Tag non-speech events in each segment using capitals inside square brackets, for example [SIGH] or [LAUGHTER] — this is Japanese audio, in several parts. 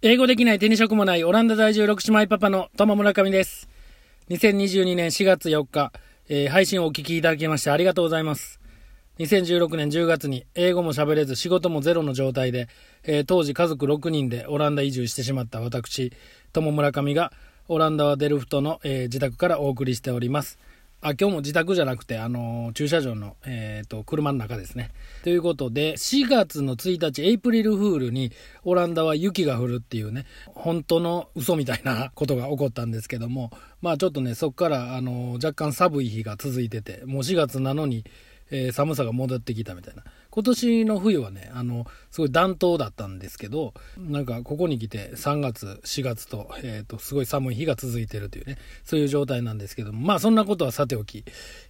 英語できない手に職もないオランダ在住6姉妹パパの友村上です。2022年4月4日、えー、配信をお聞きいただきましてありがとうございます。2016年10月に英語も喋れず仕事もゼロの状態で、えー、当時家族6人でオランダ移住してしまった私、友村上がオランダはデルフトの、えー、自宅からお送りしております。あ今日も自宅じゃなくて、あのー、駐車場の、えーと、車の中ですね。ということで、4月の1日、エイプリルフールに、オランダは雪が降るっていうね、本当の嘘みたいなことが起こったんですけども、まあちょっとね、そこから、あのー、若干寒い日が続いてて、もう4月なのに、え、寒さが戻ってきたみたいな。今年の冬はね、あの、すごい暖冬だったんですけど、なんかここに来て3月、4月と、えっ、ー、と、すごい寒い日が続いてるというね、そういう状態なんですけども、まあそんなことはさておき、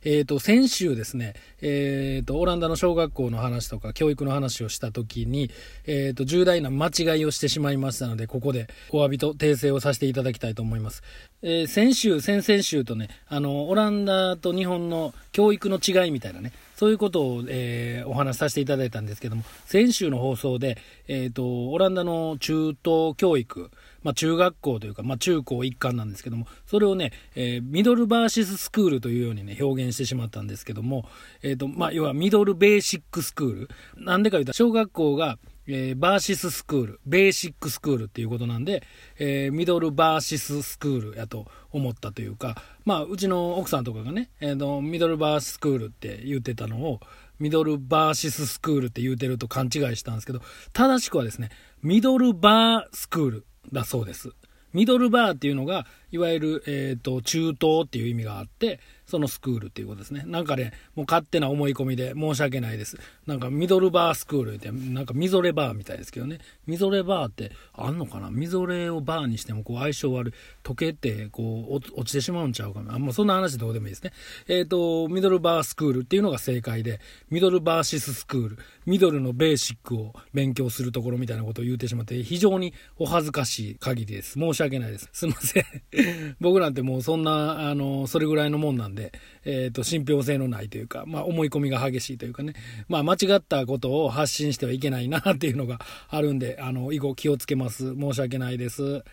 えっ、ー、と、先週ですね、えっ、ー、と、オランダの小学校の話とか教育の話をした時に、えっ、と、重大な間違いをしてしまいましたので、ここでお詫びと訂正をさせていただきたいと思います。え先週、先々週とね、あの、オランダと日本の教育の違いみたいなね、そういうことを、えー、お話しさせていただいたんですけども、先週の放送で、えっ、ー、と、オランダの中等教育、まあ、中学校というか、まあ、中高一貫なんですけども、それをね、えー、ミドルバーシススクールというようにね、表現してしまったんですけども、えっ、と、まあ、要はミドルベーシックスクール。なんでか言うと、小学校が、えー、バーシススクール、ベーシックスクールっていうことなんで、えー、ミドルバーシススクールやと思ったというか、まあ、うちの奥さんとかがね、えーと、ミドルバーシスクールって言ってたのを、ミドルバーシススクールって言うてると勘違いしたんですけど、正しくはですね、ミドルバースクールだそうです。ミドルバーっていうのが、いわゆる、えっ、ー、と、中東っていう意味があって、そのスクールっていうことですね。なんかね、もう勝手な思い込みで申し訳ないです。なんかミドルバースクールって、なんかみぞれバーみたいですけどね。みぞれバーってあんのかな？みぞれをバーにしてもこう相性悪い。溶けてこう落ちてしまうんちゃうかな？あんまそんな話どうでもいいですね。えっ、ー、と、ミドルバースクールっていうのが正解で、ミドルバーシススクール、ミドルのベーシックを勉強するところみたいなことを言うてしまって、非常にお恥ずかしい限りです。申し訳ないです。すいません。[LAUGHS] 僕なんてもうそんな、あの、それぐらいのもんなんで、えっ、ー、と、信憑性のないというか、まあ、思い込みが激しいというかね、まあ、間違ったことを発信してはいけないなっていうのがあるんで、あの、以後気をつけます。申し訳ないです。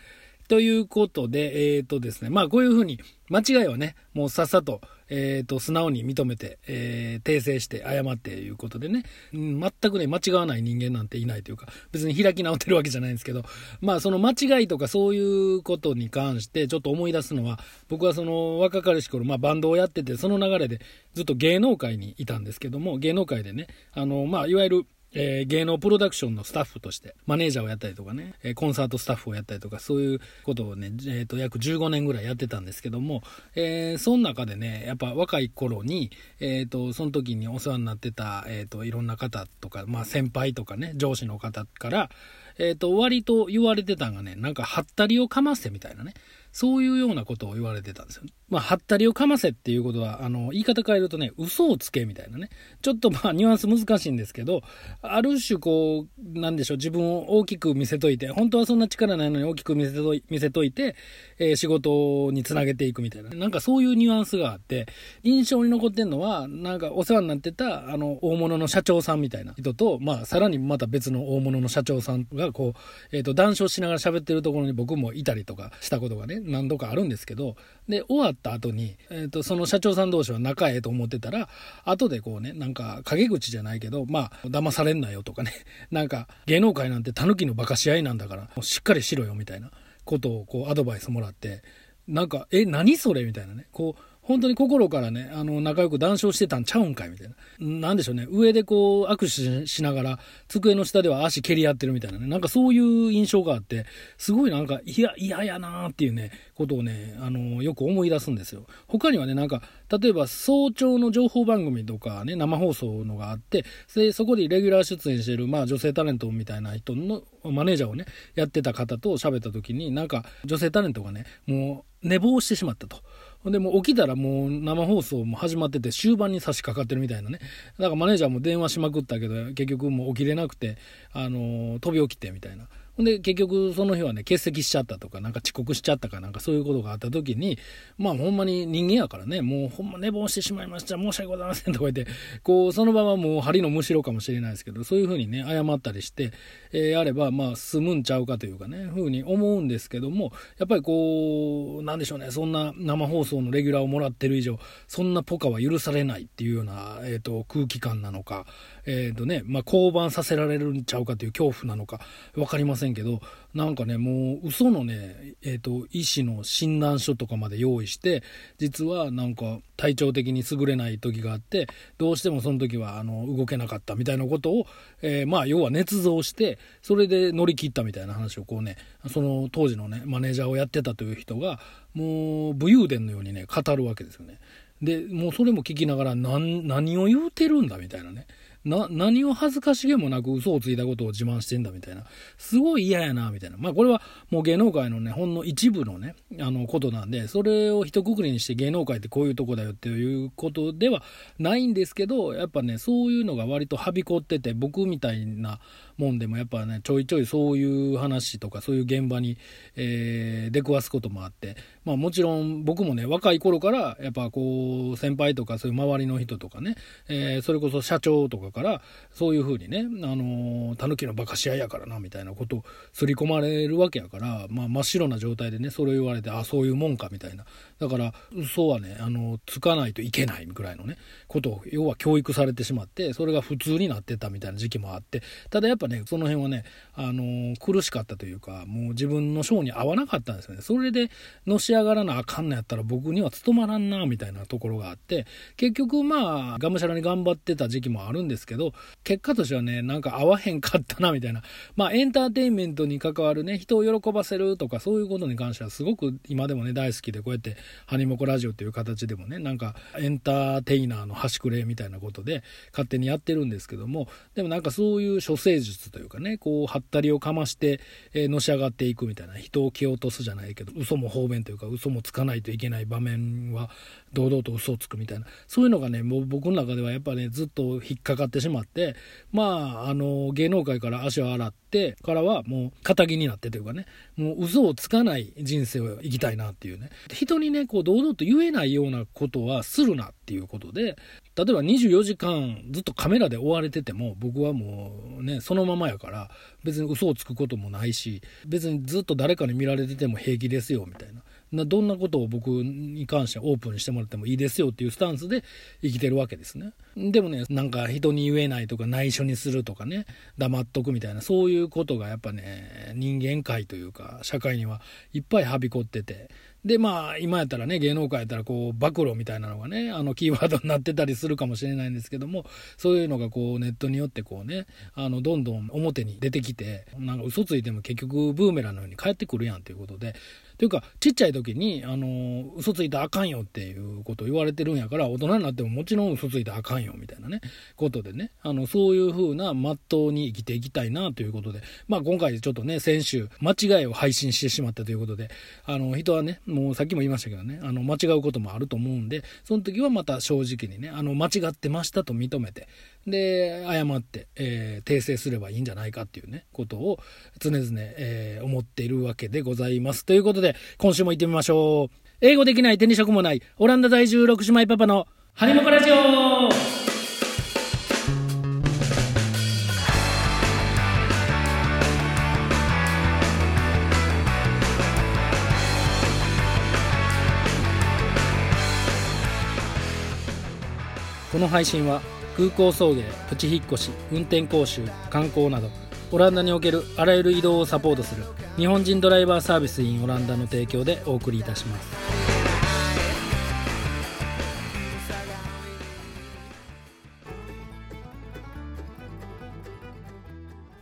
ということで、えっ、ー、とですね、まあこういうふうに間違いはね、もうさっさと、えっ、ー、と、素直に認めて、えー、訂正して謝っていうことでね、うん、全くね、間違わない人間なんていないというか、別に開き直ってるわけじゃないんですけど、まあその間違いとかそういうことに関してちょっと思い出すのは、僕はその若かりし頃、まあバンドをやってて、その流れでずっと芸能界にいたんですけども、芸能界でね、あの、まあいわゆるえー、芸能プロダクションのスタッフとして、マネージャーをやったりとかね、え、コンサートスタッフをやったりとか、そういうことをね、えっ、と、約15年ぐらいやってたんですけども、えー、その中でね、やっぱ若い頃に、えっ、と、その時にお世話になってた、えっ、と、いろんな方とか、まあ先輩とかね、上司の方から、えっ、と、割と言われてたんがね、なんか、はったりをかませみたいなね、そういうようなことを言われてたんですよ。まあ、はったりをかませっていうことは、あの、言い方変えるとね、嘘をつけみたいなね。ちょっとまあ、ニュアンス難しいんですけど、ある種こう、なんでしょう、自分を大きく見せといて、本当はそんな力ないのに大きく見せとい見せといて、えー、仕事につなげていくみたいな。なんかそういうニュアンスがあって、印象に残ってんのは、なんかお世話になってた、あの、大物の社長さんみたいな人と、まあ、さらにまた別の大物の社長さんが、こう、えっ、ー、と、談笑しながら喋ってるところに僕もいたりとかしたことがね、何度かあるんですけど、で、終わった後に、え、ー、と、その社長さん同士は仲ええと思ってたら、後でこうね、なんか、陰口じゃないけど、まあ、騙されんなよとかね、[LAUGHS] なんか、芸能界なんてタヌキのバカし合いなんだから、しっかりしろよみたいなことをこうアドバイスもらって、なんか、え、何それみたいなね、こう、本当に心からね、あの、仲良く談笑してたんちゃうんかいみたいな。なんでしょうね。上でこう、握手しながら、机の下では足蹴り合ってるみたいなね。なんかそういう印象があって、すごいなんか、いや、嫌やなーっていうね、ことをね、あの、よく思い出すんですよ。他にはね、なんか、例えば早朝の情報番組とかね、生放送のがあって、で、そこでレギュラー出演してる、まあ女性タレントみたいな人のマネージャーをね、やってた方と喋った時に、なんか女性タレントがね、もう寝坊してしまったと。でも起きたらもう生放送も始まってて終盤に差し掛かってるみたいなね。だからマネージャーも電話しまくったけど、結局もう起きれなくて、あのー、飛び起きてみたいな。で、結局その日はね、欠席しちゃったとか、なんか遅刻しちゃったかなんかそういうことがあった時に、まあほんまに人間やからね、もうほんま寝坊してしまいました、申し訳ございませんとか言って、こう、その場はもう針のむしろかもしれないですけど、そういうふうにね、謝ったりして、ええー、あれば、まあ、済むんちゃうかというかね、ふうに思うんですけども、やっぱりこう、なんでしょうね、そんな生放送のレギュラーをもらってる以上、そんなポカは許されないっていうような、えっ、ー、と、空気感なのか、えっ、ー、とね、まあ、降板させられるんちゃうかという恐怖なのか、わかりませんけど、なんかね、もう、嘘のね、えっ、と、医師の診断書とかまで用意して、実はなんか、体調的に優れない時があって、どうしてもその時は、あの、動けなかったみたいなことを、えー、まあ、要は捏造して、それで乗り切ったみたいな話をこうね、その当時のね、マネージャーをやってたという人が、もう、武勇伝のようにね、語るわけですよね。で、もうそれも聞きながら、何、何を言うてるんだみたいなね。な、何を恥ずかしげもなく嘘をついたことを自慢してんだみたいな。すごい嫌やな、みたいな。まあこれはもう芸能界のね、ほんの一部のね、あのことなんで、それを一括りにして芸能界ってこういうとこだよっていうことではないんですけど、やっぱね、そういうのが割とはびこってて、僕みたいなもんでもやっぱね、ちょいちょいそういう話とかそういう現場に、えー、出くわすこともあって、まあもちろん僕もね、若い頃からやっぱこう、先輩とかそういう周りの人とかね、えー、それこそ社長とかから、そういうふうにね、あのー、狸のバカし合いやからな、みたいなことを刷り込まれるわけやから、まあ、真っ白な状態でね、それを言われて、あ、そういうもんか、みたいな。だから、嘘はね、あの、つかないといけないぐらいのね、ことを、要は教育されてしまって、それが普通になってたみたいな時期もあって、ただやっぱね、その辺はね、あの、苦しかったというか、もう自分の性に合わなかったんですよね。それで、のし上がらなあかんのやったら僕には務まらんな、みたいなところがあって、結局まあ、がむしゃらに頑張ってた時期もあるんですけど、結果としてはね、なんか合わへんかったな、みたいな。まあ、エンターテインメントに関わるね、人を喜ばせるとか、そういうことに関してはすごく今でもね、大好きで、こうやって、ハニモコラジオっていう形でもね、なんか、エンターテイナーの端くれみたいなことで、勝手にやってるんですけども、でもなんかそういう処世術というかね、こう、はったりをかまして、えー、のし上がっていくみたいな、人を蹴落とすじゃないけど、嘘も方便というか、嘘もつかないといけない場面は、堂々と嘘をつくみたいな、そういうのがね、もう僕の中ではやっぱね、ずっと引っかかってしまって、まあ、あの、芸能界から足を洗ってからはもう仇になってというかね、もう嘘をつかない人生を生きたいなっていうね。人にね、こう堂々と言えないようなことはするなっていうことで、例えば24時間ずっとカメラで追われてても僕はもうね、そのままやから別に嘘をつくこともないし、別にずっと誰かに見られてても平気ですよみたいな。どんなことを僕に関してはオープンしてもらってもいいですよっていうスタンスで生きてるわけですね。でもね、なんか人に言えないとか内緒にするとかね、黙っとくみたいな、そういうことがやっぱね、人間界というか、社会にはいっぱいはびこってて、で、まあ、今やったらね、芸能界やったら、こう、暴露みたいなのがね、あの、キーワードになってたりするかもしれないんですけども、そういうのがこう、ネットによってこうね、あの、どんどん表に出てきて、なんか嘘ついても結局ブーメランのように帰ってくるやんということで、というか、ちっちゃい時に、あの、嘘ついたらあかんよっていうことを言われてるんやから、大人になってももちろん嘘ついたらあかんよみたいなね、ことでね、あの、そういう風な、まっとうに生きていきたいなということで、まあ今回ちょっとね、先週、間違いを配信してしまったということで、あの、人はね、もうさっきも言いましたけどね、あの、間違うこともあると思うんで、その時はまた正直にね、あの、間違ってましたと認めて、で、謝って、えー、訂正すればいいんじゃないかっていうね、ことを常々、えー、思っているわけでございます。ということで、今週も行ってみましょう。英語できない手に職もない、オランダ在住6姉妹パパのハニモコラジオこの配信は空港送迎プチ引っ越し運転講習観光などオランダにおけるあらゆる移動をサポートする日本人ドライバーサービス in オランダの提供でお送りいたします。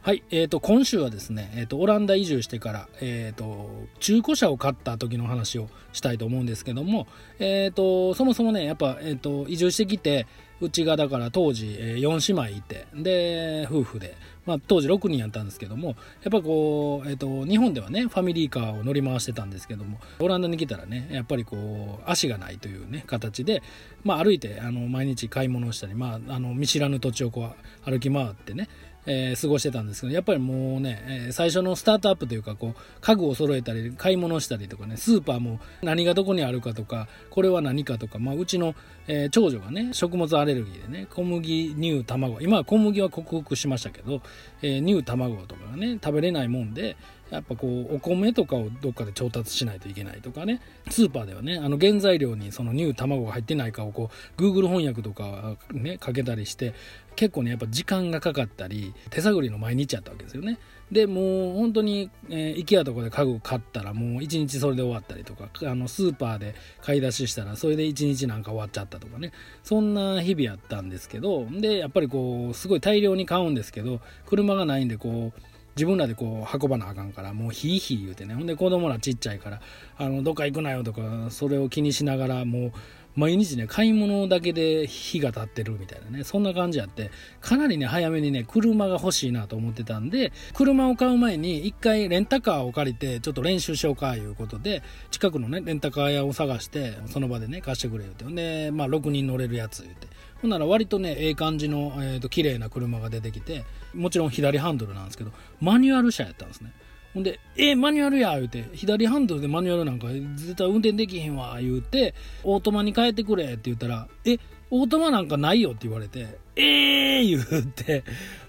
はい、えーと、今週はですね、えーと、オランダ移住してから、えーと、中古車を買った時の話をしたいと思うんですけども、えー、とそもそもねやっぱ、えー、と移住してきてうちがだから当時、4姉妹いてで夫婦で、まあ、当時6人やったんですけどもやっぱこう、えーと、日本ではねファミリーカーを乗り回してたんですけどもオランダに来たらねやっぱりこう足がないというね形で、まあ、歩いてあの毎日買い物をしたり、まあ、あの見知らぬ土地をこう歩き回ってねえー、過ごしてたんですけど、やっぱりもうね、えー、最初のスタートアップというか、こう、家具を揃えたり、買い物したりとかね、スーパーも何がどこにあるかとか、これは何かとか、まあ、うちの、えー、長女がね、食物アレルギーでね、小麦、乳、卵、今は小麦は克服しましたけど、え乳、卵とかがね、食べれないもんで、やっぱこうお米とかをどっかで調達しないといけないとかね。スーパーではねあの原材料にその乳卵が入ってないかをこう Google 翻訳とかねかけたりして結構ねやっぱ時間がかかったり手探りの毎日やったわけですよね。でもう本当に、えー、IKEA とかで家具買ったらもう1日それで終わったりとかあのスーパーで買い出ししたらそれで1日なんか終わっちゃったとかね。そんな日々やったんですけどでやっぱりこうすごい大量に買うんですけど車がないんでこう自分らでこう運ばなあかんからもうヒーヒー言うてね。ほんで子供らちっちゃいからあのどっか行くなよとかそれを気にしながらもう毎日ね買い物だけで日が経ってるみたいなね。そんな感じやって。かなりね早めにね車が欲しいなと思ってたんで車を買う前に一回レンタカーを借りてちょっと練習しようかいうことで近くのねレンタカー屋を探してその場でね貸してくれよって。ほんでまあ6人乗れるやつ言うて。ほんなら割とねええ感じの、えーと、綺麗な車が出てきてもちろん左ハンドルなんですけどマニュアル車やったんですねほんで、えマニュアルや言うて、左ハンドルでマニュアルなんか絶対運転できへんわ言うて、オートマに変えてくれって言ったら、え、オートマなんかないよって言われて、えー言うて、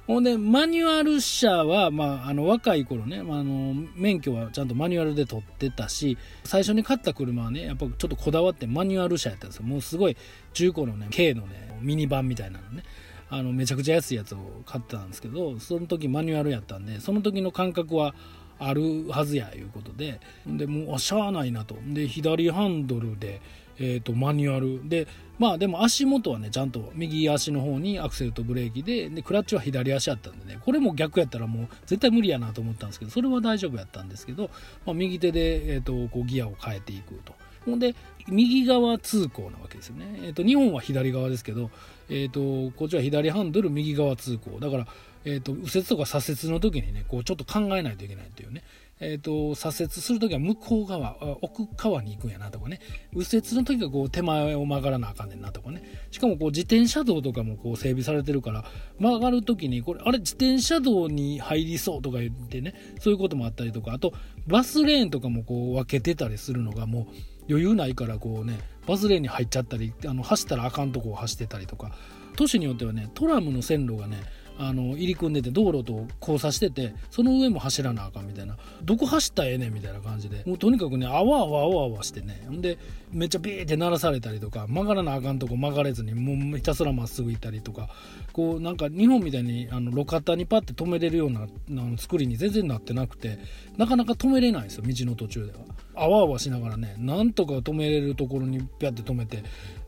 ほんで、マニュアル車は、まあ、あの、若い頃ね、まあ、あの、免許はちゃんとマニュアルで取ってたし、最初に買った車はね、やっぱちょっとこだわってマニュアル車やったんですよ。もうすごい中古のね、軽のね、ミニバンみたいなのね。あのめちゃくちゃ安いやつを買ってたんですけどその時マニュアルやったんでその時の感覚はあるはずやいうことででもうしゃあないなとで左ハンドルで、えーと、マニュアルでまあでも足元はねちゃんと右足の方にアクセルとブレーキででクラッチは左足やったんでねこれも逆やったらもう絶対無理やなと思ったんですけどそれは大丈夫やったんですけど、まあ、右手で、えーと、こうギアを変えていくと。ほんで右側通行なわけですよね。えっ、ー、と日本は左側ですけど、え、ー、とこっちは左ハンドル右側通行。だからえーと、右折とか左折の時にねこうちょっと考えないといけないっていうね、えーと、左折する時は向こう側奥側に行くんやなとかね。右折の時はこう手前を曲がらなあかんねんなとかね。しかもこう自転車道とかもこう整備されてるから曲がる時にこれあれ自転車道に入りそうとか言ってねそういうこともあったりとか。あとバスレーンとかもこう分けてたりするのがもう余裕ないからこうねバスレーンに入っちゃったりあの走ったらあかんとこを走ってたりとか。都市によってはねトラムの線路がねあの入り組んでて道路と交差しててその上も走らなあかんみたいな。どこ走ったらええねんみたいな感じで。もうとにかくねあわあわあわあわしてね。ほんでめっちゃビーって鳴らされたりとか曲がらなあかんとこ曲がれずにもうひたすらまっすぐ行ったりとか。こうなんか日本みたいにあの路肩にパッて止めれるようなあの作りに全然なってなくてなかなか止めれないんですよ道の途中では。あわあわしながらねなんとか止めれるところにピャって止めて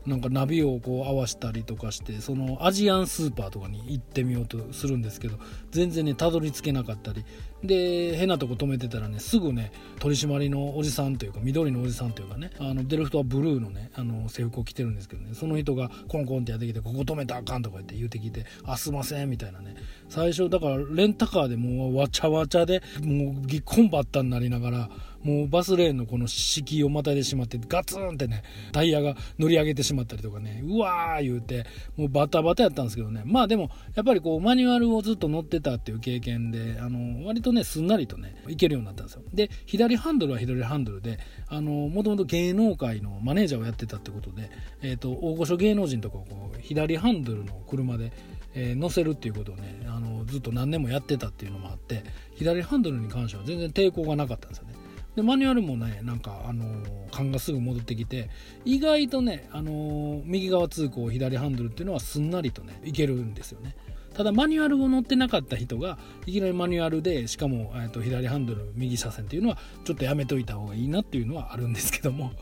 なんかナビをこう合わしたりとかしてそのアジアンスーパーとかに行ってみようとするんですけど全然ねたどり着けなかったりで変なとこ止めてたらねすぐね取り締まりのおじさんというか緑のおじさんというかねあのデルフトはブルーのねあの制服を着てるんですけどねその人がコンコンってやってきてここ止めたらあかんとか言って言うてきてあすいませんみたいなね。最初だからレンタカーでもうわちゃわちゃでもうぎっこんばったになりながらもうバスレーンのこの敷居をまたいでしまってガツンってねタイヤが乗り上げてしまったりとかねうわー言うてもうバタバタやったんですけどねまあでもやっぱりこうマニュアルをずっと乗ってたっていう経験であの割とね、すんなりとね、いけるようになったんですよ。で、左ハンドルは左ハンドルで、あの、もともと芸能界のマネージャーをやってたってことで、えっ、ー、と、大御所芸能人とかをこう、左ハンドルの車で、えー、乗せるっていうことをね、あの、ずっと何年もやってたっていうのもあって、左ハンドルに関しては全然抵抗がなかったんですよね。でマニュアルもねなんかあの、勘がすぐ戻ってきて意外とね、あの、右側通行左ハンドルっていうのはすんなりとねいけるんですよね。ただマニュアルを乗ってなかった人がいきなりマニュアルでしかも、えー、と左ハンドル右車線っていうのはちょっとやめといた方がいいなっていうのはあるんですけども。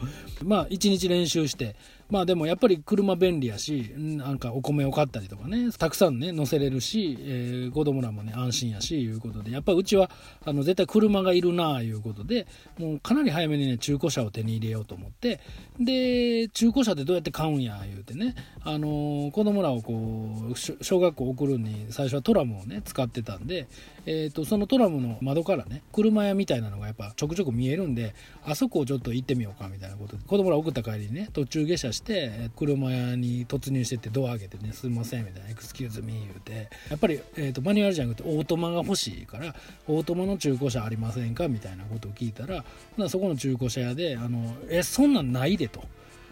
まあ1日練習してまあでもやっぱり車便利やし、なんかお米を買ったりとかね、たくさんね、乗せれるし、えー、子供らもね、安心やし、いうことで、やっぱうちは、あの、絶対車がいるなあいうことで、もうかなり早めにね、中古車を手に入れようと思って、で、中古車ってどうやって買うんや、言うてね、あのー、子供らをこう、小学校送るに最初はトラムをね使ってたんで、えーと、そのトラムの窓からね車屋みたいなのがやっぱちょくちょく見えるんであそこをちょっと行ってみようかみたいなことで子供ら送った帰りにね途中下車して車屋に突入してってドア開けてねすいませんみたいな Excuse me 言うてやっぱり、えーと、マニュアルじゃなくてオートマが欲しいからオートマの中古車ありませんかみたいなことを聞いたらそこの中古車屋であのえそんなんないでと。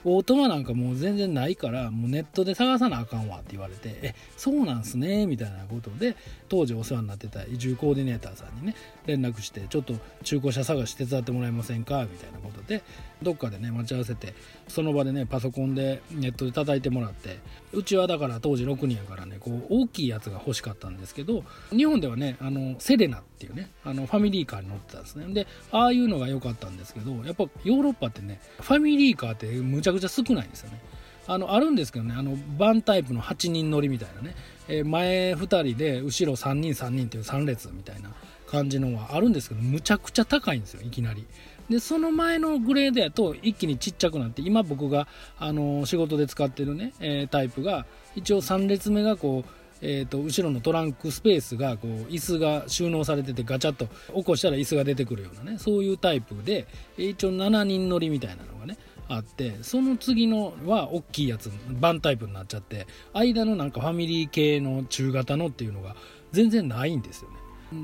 オートマなんかもう全然ないからもうネットで探さなあかんわって言われてえそうなんすねみたいなことで当時お世話になってた移住コーディネーターさんにね連絡してちょっと中古車探し手伝ってもらえませんかみたいなことでどっかでね待ち合わせてその場でねパソコンでネットで叩いてもらってうちはだから当時6人やからねこう大きいやつが欲しかったんですけど日本ではねあのセレナってっていうねあのファミリーカーに乗ってたんですね。でああいうのが良かったんですけどやっぱヨーロッパってねファミリーカーってむちゃくちゃ少ないんですよね。あのあるんですけどねあのバンタイプの8人乗りみたいなね、えー、前2人で後ろ3人3人っていう3列みたいな感じのはあるんですけどむちゃくちゃ高いんですよいきなり。でその前のグレードやと一気にちっちゃくなって今僕があの仕事で使ってるね、えー、タイプが一応3列目がこうえーと、後ろのトランクスペースがこう椅子が収納されててガチャッと起こしたら椅子が出てくるようなねそういうタイプで一応7人乗りみたいなのがねあってその次のは大きいやつバンタイプになっちゃって間のなんかファミリー系の中型のっていうのが全然ないんですよね。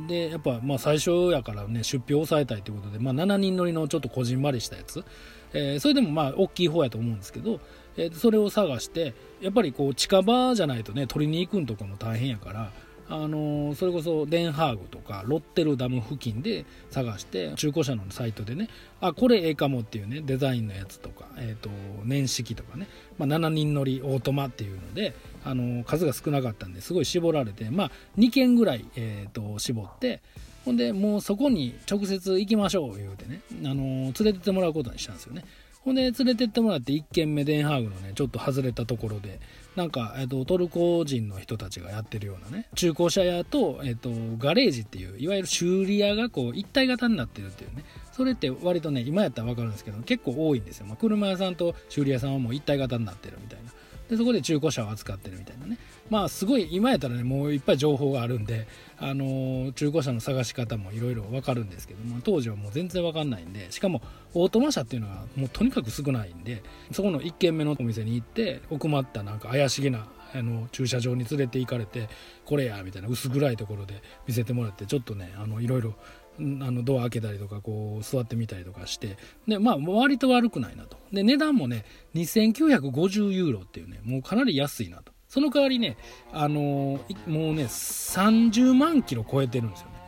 でやっぱまあ最初やからね出費を抑えたいということで、まあ、7人乗りのちょっとこじんまりしたやつ、えー、それでもまあ大きい方やと思うんですけど、えー、それを探してやっぱりこう近場じゃないとね取りに行くんとかも大変やからあのそれこそデンハーグとかロッテルダム付近で探して中古車のサイトでねあこれええかもっていうねデザインのやつとか、えーと、年式とかね、まあ、7人乗りオートマっていうので、あの数が少なかったんですごい絞られて、まあ、2件ぐらい、えーと、絞ってほんでもうそこに直接行きましょう言うてね、あの連れてってもらうことにしたんですよね。ほんで連れてってもらって1軒目デンハーグのねちょっと外れたところでなんか、えっと、トルコ人の人たちがやってるようなね。中古車屋と、えっと、ガレージっていういわゆる修理屋がこう一体型になってるっていうね。それって割とね今やったら分かるんですけど結構多いんですよ、まあ、車屋さんと修理屋さんはもう一体型になってるみたいな。でそこで中古車を扱ってるみたいなね。まあすごい今やったらねもういっぱい情報があるんで、あの、中古車の探し方もいろいろ分かるんですけども当時はもう全然分かんないんでしかもオートマ車っていうのはもうとにかく少ないんでそこの1軒目のお店に行って奥まったなんか怪しげなあの駐車場に連れて行かれてこれやみたいな薄暗いところで見せてもらってちょっとねいろいろあのドア開けたりとかこう座ってみたりとかしてでまあ割と悪くないなと。で値段もね2950ユーロっていうねもうかなり安いなと。その代わりねあのもうね30万キロ超えてるんですよね。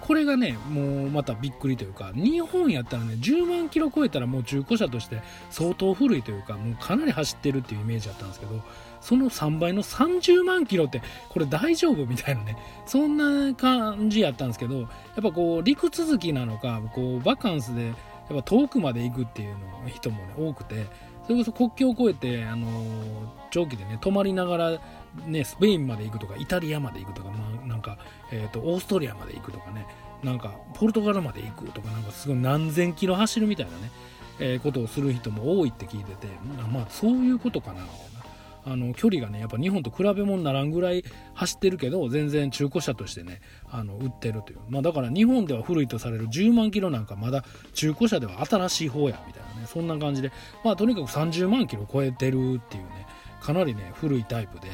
これがねもうまたびっくりというか日本やったらね10万キロ超えたらもう中古車として相当古いというかもうかなり走ってるっていうイメージだったんですけどその3倍の30万キロってこれ大丈夫みたいなねそんな感じやったんですけどやっぱこう陸続きなのかこうバカンスでやっぱ遠くまで行くっていうの人もね多くてそれこそ国境を越えてあの長期でね泊まりながらねスペインまで行くとかイタリアまで行くとか、まあ、なんか、えーと、オーストリアまで行くとかねなんかポルトガルまで行くとかなんかすごい何千キロ走るみたいなね、えー、ことをする人も多いって聞いててまあそういうことかな。あの距離がねやっぱ日本と比べ物にならんぐらい走ってるけど全然中古車としてねあの売ってるという、まあ、だから日本では古いとされる10万キロなんかまだ中古車では新しい方やみたいなねそんな感じで。まあとにかく30万キロ超えてるっていうねかなりね古いタイプで。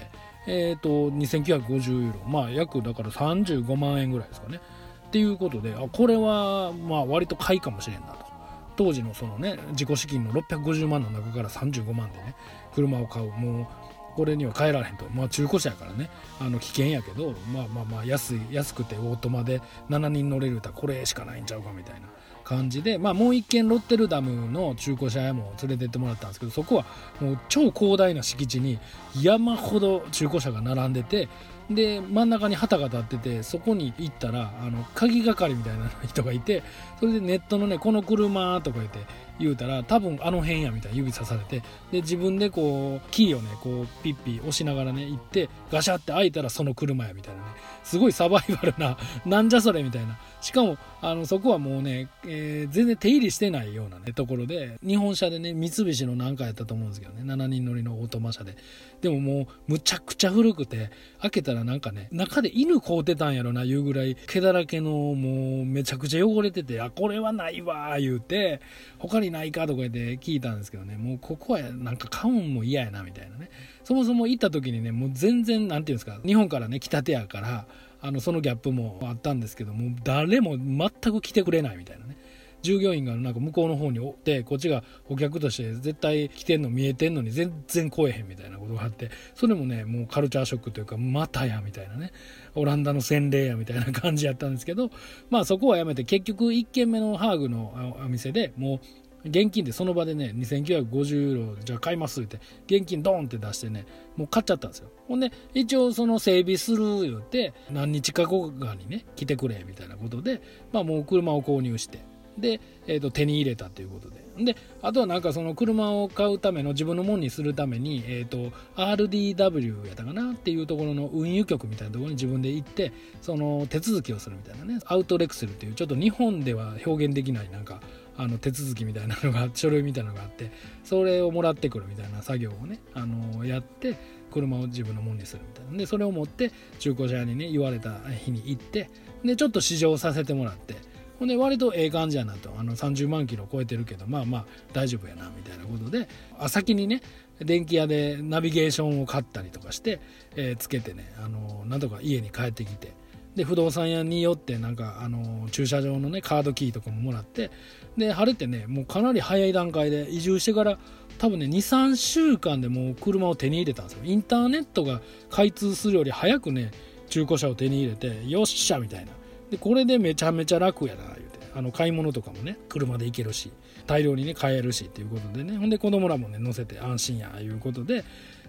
えっ、ー、と2950ユーロ。まあ約だから35万円ぐらいですかね。っていうことであこれはまあ割と買いかもしれんなと。当時のそのね自己資金の650万の中から35万でね車を買う。もうこれには変えられへんと。まあ中古車やからね。あの危険やけどまあまあまあ安い安くてオートマで7人乗れる歌これしかないんちゃうかみたいな感じでまあもう一軒ロッテルダムの中古車屋も連れてってもらったんですけどそこはもう超広大な敷地に山ほど中古車が並んでてで真ん中に旗が立っててそこに行ったらあの鍵係みたいな人がいてそれでネットのね「この車」とか言って言うたら多分あの辺やみたいな指さされて。で自分でこうキーをねこうピッピ押しながらね行ってガシャって開いたらその車やみたいなね。すごいサバイバルな [LAUGHS] なんじゃそれみたいな。しかも、あの、そこはもうね、えー、全然手入れしてないようなね、ところで、日本車でね、三菱のなんかやったと思うんですけどね、7人乗りのオートマ車で。でももう、むちゃくちゃ古くて、開けたらなんかね、中で犬飼うてたんやろな、いうぐらい、毛だらけの、もう、めちゃくちゃ汚れてて、あ、これはないわ、言うて、他にないかとか言って聞いたんですけどね、もうここはなんか買うんも嫌やな、みたいなね。そもそも行った時にね、もう全然、なんていうんですか、日本からね、来たてやから、あの、そのギャップもあったんですけども、誰も全く来てくれないみたいなね。従業員がなんか向こうの方におって、こっちがお客として絶対来てんの見えてんのに全然来えへんみたいなことがあって、それもね、もうカルチャーショックというか、またやみたいなね、オランダの洗礼やみたいな感じやったんですけど、まあそこはやめて結局1軒目のハーグのお店でもう現金でその場でね、2950ユーロ、じゃあ買いますって、現金ドンって出してね、もう買っちゃったんですよ。ほんで、一応その整備する言って、何日か後かにね、来てくれ、みたいなことで、まあもう車を購入して、で、え、ー、と、手に入れたということで。で、あとはなんかその車を買うための自分のものにするために、えっ、ー、と、RDW やったかなっていうところの運輸局みたいなところに自分で行って、その手続きをするみたいなね、アウトレクセルっていうちょっと日本では表現できないなんか、あの手続きみたいなのが書類みたいなのがあってそれをもらってくるみたいな作業をねあのやって車を自分のものにするみたいな。でそれを持って中古車屋にね言われた日に行ってでちょっと試乗させてもらってほんで割とええ感じやなと。あの30万キロ超えてるけどまあまあ大丈夫やなみたいなことであ先にね電気屋でナビゲーションを買ったりとかして、えー、つけてねあのなんとか家に帰ってきてで不動産屋によってなんかあの駐車場のねカードキーとかももらってで晴れてねもうかなり早い段階で移住してから多分ね23週間でもう車を手に入れたんですよ。インターネットが開通するより早くね中古車を手に入れてよっしゃみたいな。でこれでめちゃめちゃ楽やな言うて。あの買い物とかもね車で行けるし大量にね買えるしっていうことでね。ほんで子供らもね乗せて安心やいうことで、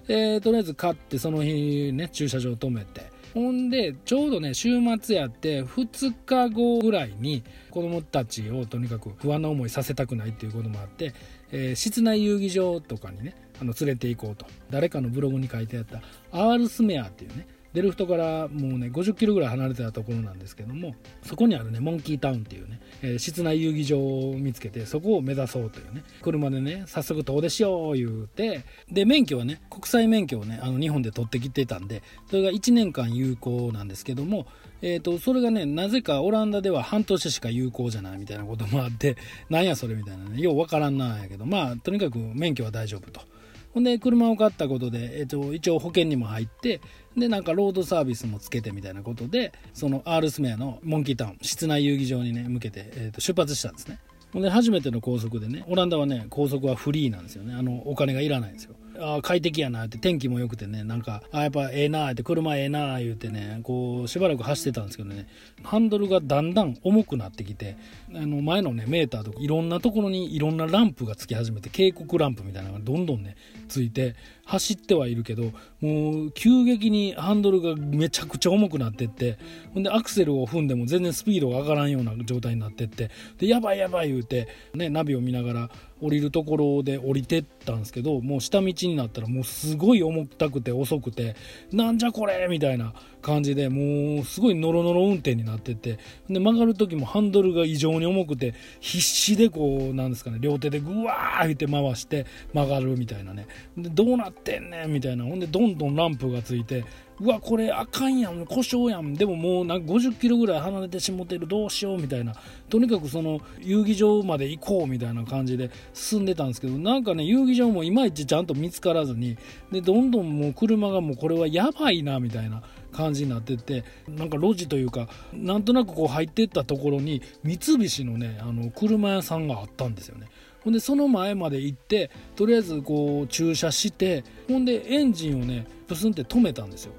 えー、とりあえず買ってその日ね駐車場止めて。ほんで、ちょうどね、週末やって、2日後ぐらいに、子供たちをとにかく不安な思いさせたくないっていうこともあって、えー、室内遊技場とかにね、あの、連れて行こうと。誰かのブログに書いてあった、アールスメアっていうね、デルフトからもうね50キロぐらい離れてたところなんですけどもそこにあるねモンキータウンっていうね、えー、室内遊戯場を見つけてそこを目指そうというね車でね早速遠出しよう言うてで免許はね国際免許をねあの日本で取ってきてたんでそれが1年間有効なんですけどもえーと、それがねなぜかオランダでは半年しか有効じゃないみたいなこともあってなんやそれみたいなねようわからんなんやけどまあとにかく免許は大丈夫と。ほんで、車を買ったことで、えっと、一応保険にも入って、で、なんかロードサービスもつけてみたいなことで、そのアールスメアのモンキータウン、室内遊戯場にね、向けて、えっと、出発したんですね。ほんで、初めての高速でね、オランダはね、高速はフリーなんですよね。あの、お金がいらないんですよ。あ快適やなって天気も良くてねなんかあやっぱええなって車ええな言うてねこうしばらく走ってたんですけどねハンドルがだんだん重くなってきてあの前のねメーターとかいろんなところにいろんなランプがつき始めて警告ランプみたいなのがどんどんねついて走ってはいるけどもう急激にハンドルがめちゃくちゃ重くなってってほんでアクセルを踏んでも全然スピードが上がらんような状態になってってでやばいやばい言うてねナビを見ながら降りるところで降りてったんですけどもう下道になったらもうすごい重たくて遅くてなんじゃこれみたいな感じでもうすごいノロノロ運転になっててで曲がる時もハンドルが異常に重くて必死でこうなんですかね両手でぐわーって回して曲がるみたいなね。でどうなってんねんみたいな。ほんでどんどんランプがついてうわこれあかんやん故障やん。でももうなんか50キロぐらい離れてしもてるどうしようみたいな。とにかくその遊戯場まで行こうみたいな感じで進んでたんですけどなんかね遊戯場もいまいちちゃんと見つからずに。でどんどんもう車がもうこれはやばいなみたいな感じになってって。なんか路地というかなんとなくこう入ってったところに三菱のねあの車屋さんがあったんですよね。ほんでその前まで行ってとりあえずこう駐車してほんでエンジンをねプスンって止めたんですよ。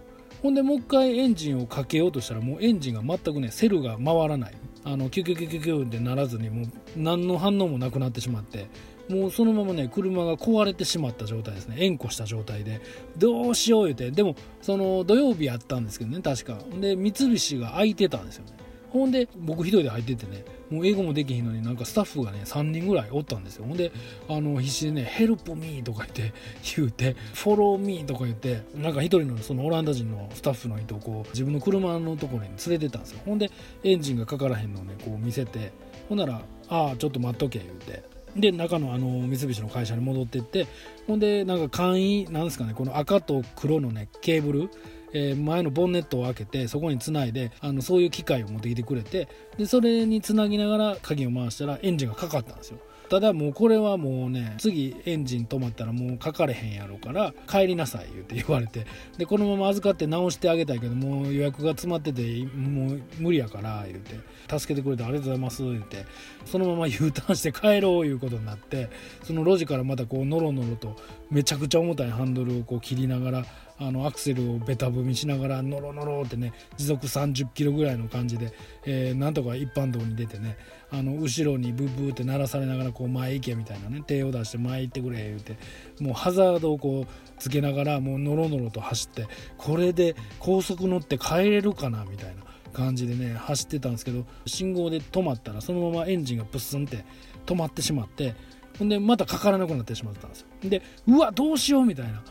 ほんでもう一回エンジンをかけようとしたらもうエンジンが全くねセルが回らない。あのキュキュキュキュキュってならずにもう何の反応もなくなってしまってもうそのままね車が壊れてしまった状態ですね。縁故した状態で。どうしよう言うて。でもその土曜日やったんですけどね確か。で三菱が空いてたんですよね。ほんで僕一人で入っててねもう英語もできひんのになんかスタッフがね3人ぐらいおったんですよ。ほんであの必死でね「ヘルプミー」とか言って [LAUGHS] 言うて「フォローミー」とか言ってなんか一人のそのオランダ人のスタッフの人をこう自分の車のところに連れてたんですよ。ほんでエンジンがかからへんのをねこう見せてほんなら「ああちょっと待っとけ」言うて。で中のあの三菱の会社に戻ってってほんでなんか簡易なんですかねこの赤と黒のねケーブルえ、前のボンネットを開けてそこにつないであのそういう機械を持ってきてくれてでそれにつなぎながら鍵を回したらエンジンがかかったんですよ。ただもうこれはもうね次エンジン止まったらもうかかれへんやろから帰りなさい言って言われてでこのまま預かって直してあげたいけどもう予約が詰まっててもう無理やから言うて助けてくれてありがとうございます言ってそのまま U ターンして帰ろういうことになってその路地からまたこうノロノロとめちゃくちゃ重たいハンドルをこう切りながらあのアクセルをベタ踏みしながらノロノロってね時速30キロぐらいの感じで、えー、なんとか一般道に出てねあの後ろにブーブーって鳴らされながらこう前行けみたいなね手を出して前行ってくれ言うてもうハザードをこうつけながらもうノロノロと走ってこれで高速乗って帰れるかなみたいな感じでね走ってたんですけど信号で止まったらそのままエンジンがプスンって止まってしまってほんでまたかからなくなってしまったんですよ。でうわどうしようみたいな。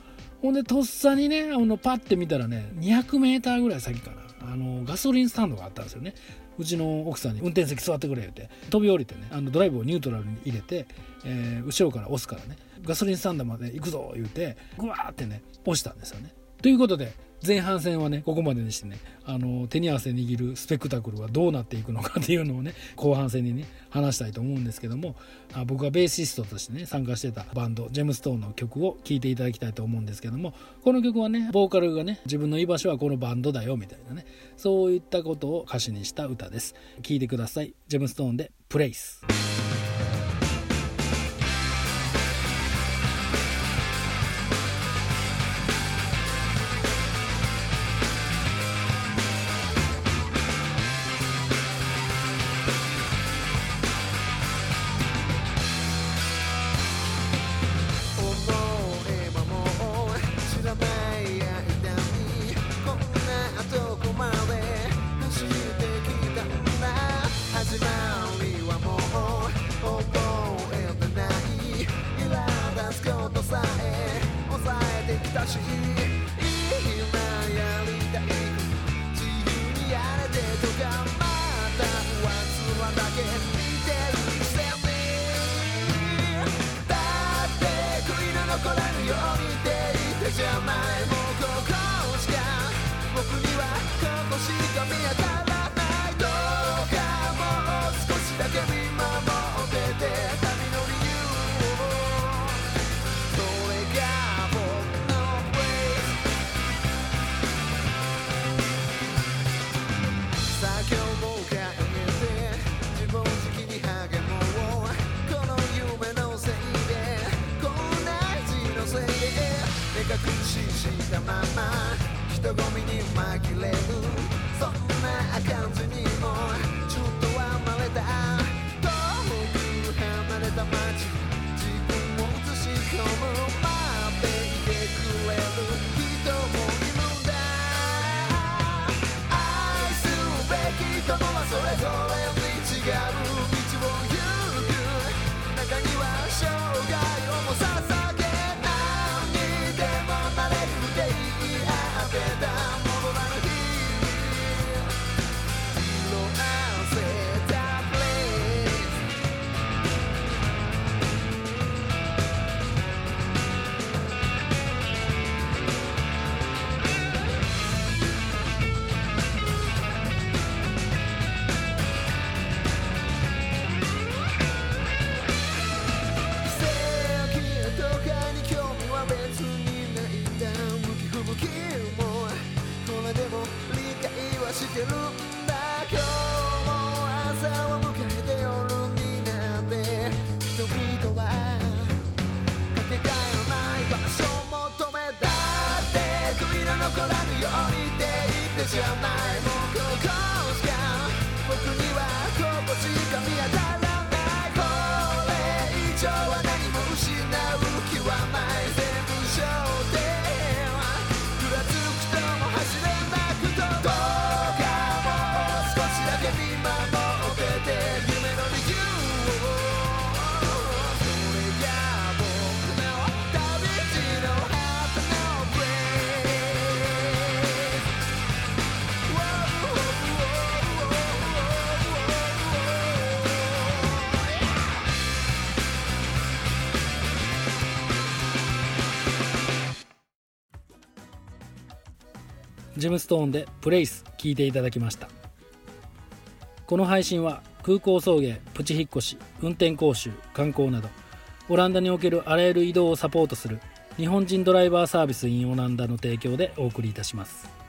ほんでとっさにねあのパッて見たらね 200m ぐらい先からあのガソリンスタンドがあったんですよね。うちの奥さんに運転席座ってくれって飛び降りてねあのドライブをニュートラルに入れて、えー、後ろから押すからねガソリンスタンドまで行くぞ言うてグワーってね押したんですよね。ということで前半戦はねここまでにしてねあの手に汗握るスペクタクルはどうなっていくのかっていうのをね [LAUGHS] 後半戦にね話したいと思うんですけどもあ僕がベーシストとしてね参加してたバンドジェムストーンの曲を聴いていただきたいと思うんですけどもこの曲はねボーカルがね自分の居場所はこのバンドだよみたいなねそういったことを歌詞にした歌です。聴いてください。ジェムストーンで「プレイス」ジムストーンでプレイス聞いていただきました。この配信は空港送迎プチ引っ越し運転講習観光などオランダにおけるあらゆる移動をサポートする日本人ドライバーサービス in オランダの提供でお送りいたします。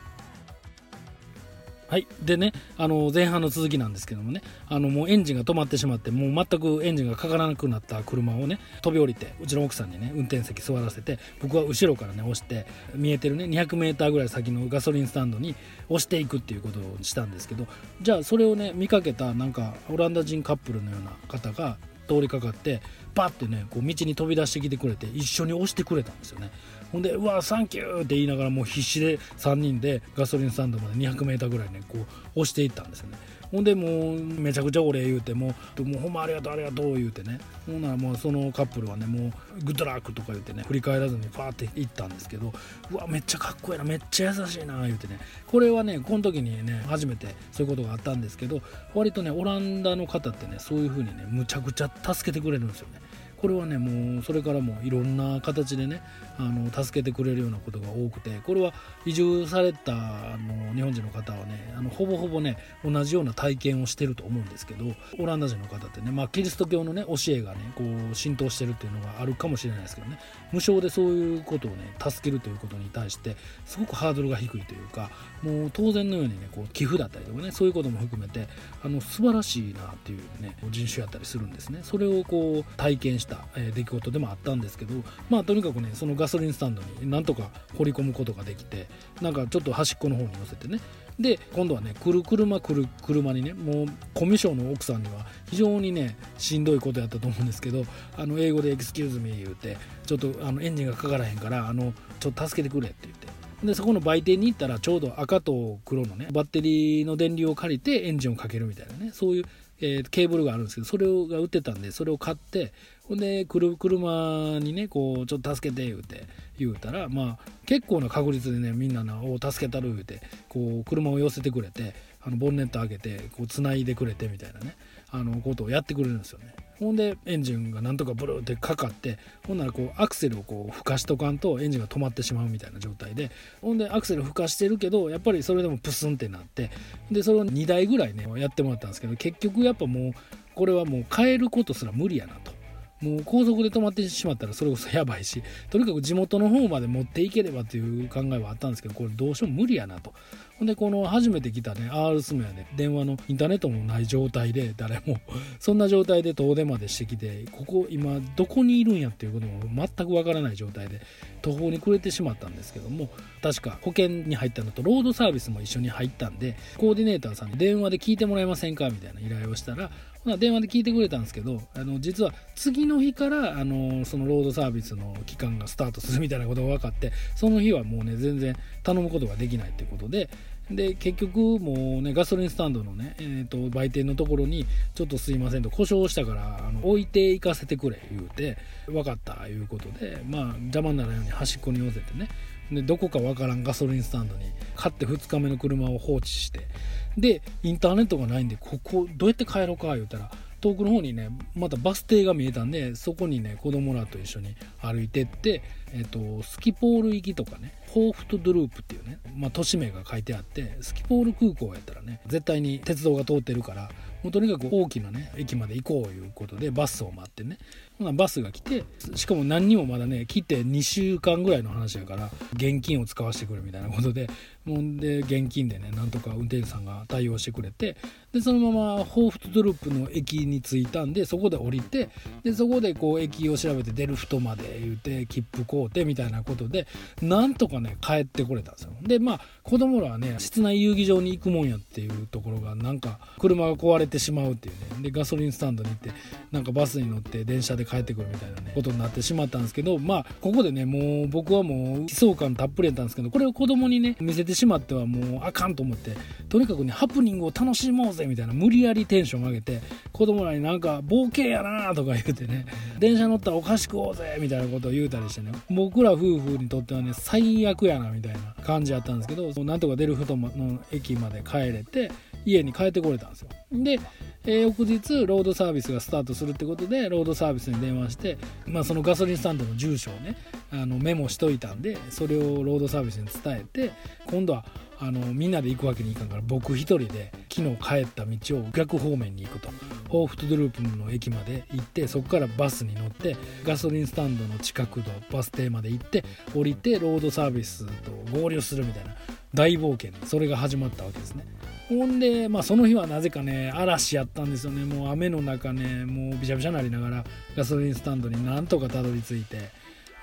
はい。でね、あの、前半の続きなんですけどもね、あの、もうエンジンが止まってしまって、もう全くエンジンがかからなくなった車をね、飛び降りて、うちの奥さんにね、運転席座らせて、僕は後ろからね、押して、見えてるね、200メーターぐらい先のガソリンスタンドに押していくっていうことをしたんですけど、じゃあそれをね、見かけた、なんか、オランダ人カップルのような方が、通りかかってバッてねこう道に飛び出してきてくれて一緒に押してくれたんですよねほんで「うわサンキュー!」って言いながらもう必死で3人でガソリンスタンドまで 200m ぐらいねこう押していったんですよね。ほんでもうめちゃくちゃお礼言うてもうもうほんまありがとうありがとう言うてね。ほんならもうそのカップルはねもうグッドラックとか言ってね振り返らずにファーって行ったんですけどうわめっちゃかっこいいなめっちゃ優しいな言うてね。これはねこの時にね初めてそういうことがあったんですけど割とねオランダの方ってねそういう風にねむちゃくちゃ助けてくれるんですよね。これはねもうそれからもういろんな形でねあの助けてくれるようなことが多くてこれは移住されたあの日本人の方はねあのほぼほぼね同じような体験をしてると思うんですけどオランダ人の方ってね、まあ、キリスト教のね教えがねこう浸透してるっていうのがあるかもしれないですけどね無償でそういうことをね助けるということに対してすごくハードルが低いというかもう当然のようにねこう寄付だったりとかねそういうことも含めてあの素晴らしいなっていうね人種やったりするんですね。それをこう体験した、え出来事でもあったんですけどまあとにかくねそのガソリンスタンドになんとか掘り込むことができてなんかちょっと端っこの方に寄せてね。で今度はね来る車来る車にねもうコミュ障の奥さんには非常にねしんどいことやったと思うんですけどあの英語で「エクスキューズミー」言うてちょっとあのエンジンがかからへんからあのちょっと助けてくれって言って。でそこの売店に行ったらちょうど赤と黒のねバッテリーの電流を借りてエンジンをかけるみたいなねそういう、えー、ケーブルがあるんですけどそれが売ってたんでそれを買ってほんで車にねこうちょっと助けて言うて言うたらまあ結構な確率でねみんななを助けたる言うてこう車を寄せてくれてあのボンネット開けてこう繋いでくれてみたいなねあのことをやってくれるんですよねほんでエンジンがなんとかブルーってかかってほんならこうアクセルをこうふかしとかんとエンジンが止まってしまうみたいな状態でほんでアクセルふかしてるけどやっぱりそれでもプスンってなってでそれを2台ぐらいねやってもらったんですけど結局やっぱもうこれはもう変えることすら無理やなと。もう高速で止まってしまったらそれこそやばいしとにかく地元の方まで持っていければという考えはあったんですけどこれどうしても無理やなと。ほんでこの初めて来たね R スムやね電話のインターネットもない状態で誰もそんな状態で遠出までしてきてここ今どこにいるんやっていうことも全くわからない状態で途方に暮れてしまったんですけども確か保険に入ったのとロードサービスも一緒に入ったんでコーディネーターさんに電話で聞いてもらえませんかみたいな依頼をしたら電話で聞いてくれたんですけどあの実は次の日からあのそのロードサービスの期間がスタートするみたいなことが分かってその日はもうね全然頼むことができないっていうことでで結局もうねガソリンスタンドのね、えーと、売店のところにちょっとすいませんと故障したからあの置いていかせてくれ言うて分かったいうことでまあ邪魔にならないように端っこに寄せてね。でどこかわからんガソリンスタンドに買って2日目の車を放置してでインターネットがないんでここどうやって帰ろうか言うたら遠くの方にねまたバス停が見えたんでそこにね子供らと一緒に歩いてって、えっと、スキポール行きとかねホーフトドループっていうね、まあ、都市名が書いてあってスキポール空港やったらね絶対に鉄道が通ってるからもうとにかく大きなね駅まで行こういうことでバスを待ってね。バスが来てしかも何にもまだね来て2週間ぐらいの話やから現金を使わせてくれみたいなことでもんで現金でねなんとか運転手さんが対応してくれてでそのままホーフトドループの駅に着いたんでそこで降りてでそこでこう駅を調べてデルフトまで言うて切符買うてみたいなことでなんとかね帰ってこれたんですよ。でまあ子供らはね室内遊戯場に行くもんやっていうところがなんか車が壊れてしまうっていうね。でガソリンスタンドに行ってなんかバスに乗って電車で帰ってくるみたいなねことになってしまったんですけどまあここでねもう僕はもう悲壮感たっぷりやったんですけどこれを子供にね見せてしまってはもうあかんと思ってとにかくねハプニングを楽しもうぜみたいな無理やりテンション上げて子供らになんか冒険やなとか言うてね電車乗ったらおかしくおうぜみたいなことを言うたりしてね僕ら夫婦にとってはね最悪やなみたいな感じやったんですけどなんとかデルフトの駅まで帰れて家に帰ってこれたんですよ。で、えー、翌日ロードサービスがスタートするってことでロードサービスに電話して、まあ、そのガソリンスタンドの住所をねあのメモしといたんでそれをロードサービスに伝えて今度はあのみんなで行くわけにいかんから僕一人で昨日帰った道を逆方面に行くと。ホーフトドゥループの駅まで行ってそこからバスに乗ってガソリンスタンドの近くのバス停まで行って降りてロードサービスと合流するみたいな大冒険それが始まったわけですね。ほんで、まあ、その日はなぜかね嵐やったんですよね。もう雨の中ねもうびしゃびしゃなりながらガソリンスタンドになんとかたどり着いて。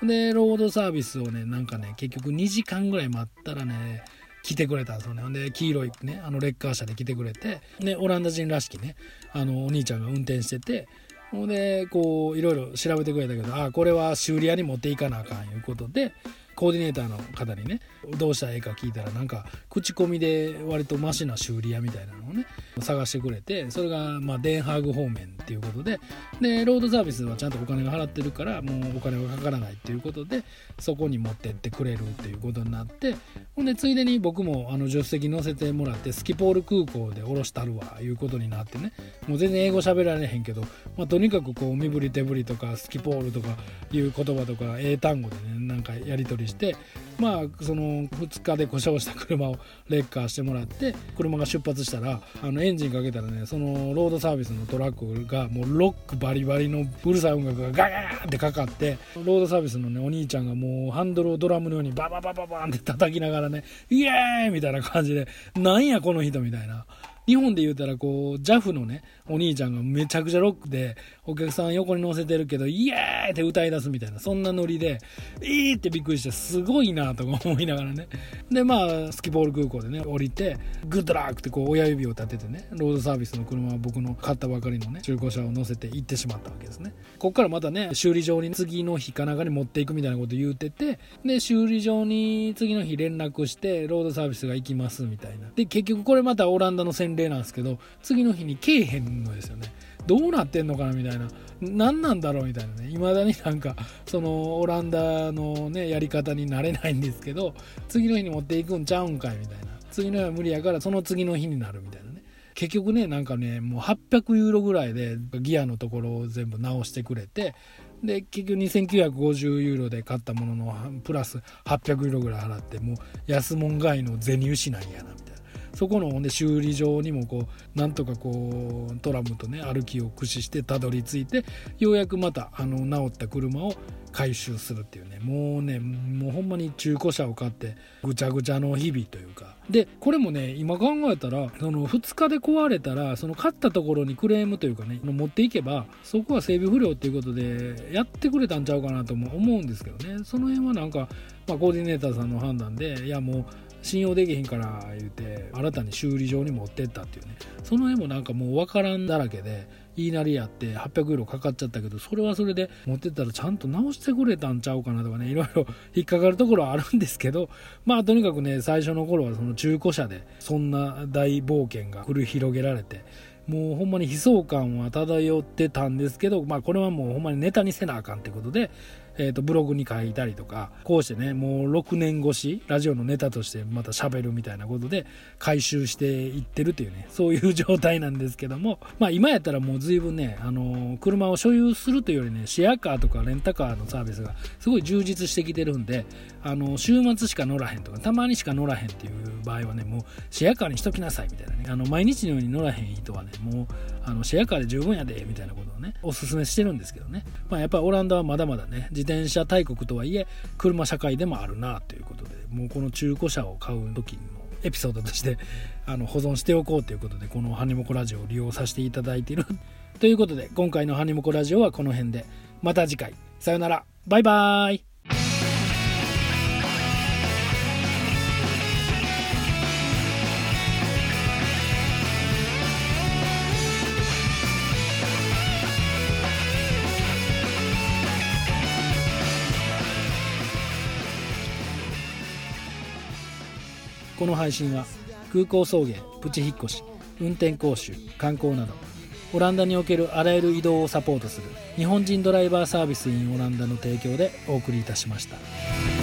でロードサービスをねなんかね結局2時間ぐらい待ったらね来てくれたんですよね。で、黄色いね、あのレッカー車で来てくれて、で、オランダ人らしきね、あの、お兄ちゃんが運転してて、ほんで、こう、いろいろ調べてくれたけど、あ、これは修理屋に持っていかなあかんいうことで、コーディネーターの方にねどうしたらええか聞いたらなんか口コミで割とマシな修理屋みたいなのをね探してくれてそれがまあデンハーグ方面っていうことででロードサービスはちゃんとお金が払ってるからもうお金がかからないっていうことでそこに持ってってくれるっていうことになってほんでついでに僕もあの助手席乗せてもらってスキポール空港で降ろしたるわいうことになってねもう全然英語喋られへんけど、まあ、とにかくこう身振り手振りとかスキポールとかいう言葉とか英単語でねなんかやり取りしてまあその2日で故障した車をレッカーしてもらって車が出発したらあのエンジンかけたらねそのロードサービスのトラックがもうロックバリバリのうるさい音楽がガガーってかかってロードサービスのねお兄ちゃんがもうハンドルをドラムのようにバババババンって叩きながらねイエーイみたいな感じでなんやこの人みたいな。日本で言うたらこう JAF のねお兄ちゃんがめちゃくちゃロックでお客さん横に乗せてるけどイエーイって歌い出すみたいなそんなノリでえーってびっくりしてすごいなとか思いながらね。でまあスキボール空港でね降りてグッドラックってこう親指を立ててねロードサービスの車は僕の買ったばかりのね中古車を乗せて行ってしまったわけですね。こっからまたね修理場に次の日かなんかに持っていくみたいなこと言うててで修理場に次の日連絡してロードサービスが行きますみたいな。で結局これまたオランダの洗礼なんですけど次の日にけえへんのですよね。どうなってんのかなみたいな。何なんだろうみたいなね。いまだになんかそのオランダのねやり方になれないんですけど次の日に持っていくんちゃうんかいみたいな。次の日は無理やからその次の日になるみたいなね。結局ねなんかねもう800ユーロぐらいでギアのところを全部直してくれてで結局2950ユーロで買ったもののプラス800ユーロぐらい払ってもう安物買いの銭失いやなみたいな。そこのほんで修理場にもこうなんとかこうトラムとね歩きを駆使してたどり着いてようやくまたあの直った車を回収するっていうね。もうねもうほんまに中古車を買ってぐちゃぐちゃの日々というか。でこれもね今考えたらその2日で壊れたらその買ったところにクレームというかね持っていけばそこは整備不良っていうことでやってくれたんちゃうかなとも思うんですけどね。その辺はなんか、まあ、コーディネーターさんの判断でいやもう信用できへんから言うて新たに修理場に持ってったっていうね。その辺もなんかもう分からんだらけで言いなりやって800ユーロかかっちゃったけどそれはそれで持ってったらちゃんと直してくれたんちゃうかなとかねいろいろ [LAUGHS] 引っかかるところはあるんですけどまあとにかくね最初の頃はその中古車でそんな大冒険が繰り広げられてもうほんまに悲壮感は漂ってたんですけど、まあこれはもうほんまにネタにせなあかんってことで、えー、とブログに書いたりとかこうしてねもう6年越しラジオのネタとしてまた喋るみたいなことで回収していってるというねそういう状態なんですけどもまあ今やったらもう随分ねあの車を所有するというよりねシェアカーとかレンタカーのサービスがすごい充実してきてるんであの週末しか乗らへんとかたまにしか乗らへんっていう場合はねもうシェアカーにしときなさいみたいなねあの毎日のように乗らへん人はねもうあのシェアカーで十分やでみたいなことをねおすすめしてるんですけどね。まあやっぱりオランダはまだまだね自転車大国とはいえ車社会でもあるなということでもうこの中古車を買う時のエピソードとしてあの保存しておこうということでこのハニモコラジオを利用させていただいている。ということで今回のハニモコラジオはこの辺で。また次回。さよなら。バイバーイ。この配信は空港送迎プチ引っ越し運転講習観光などオランダにおけるあらゆる移動をサポートする日本人ドライバーサービスインオランダの提供でお送りいたしました。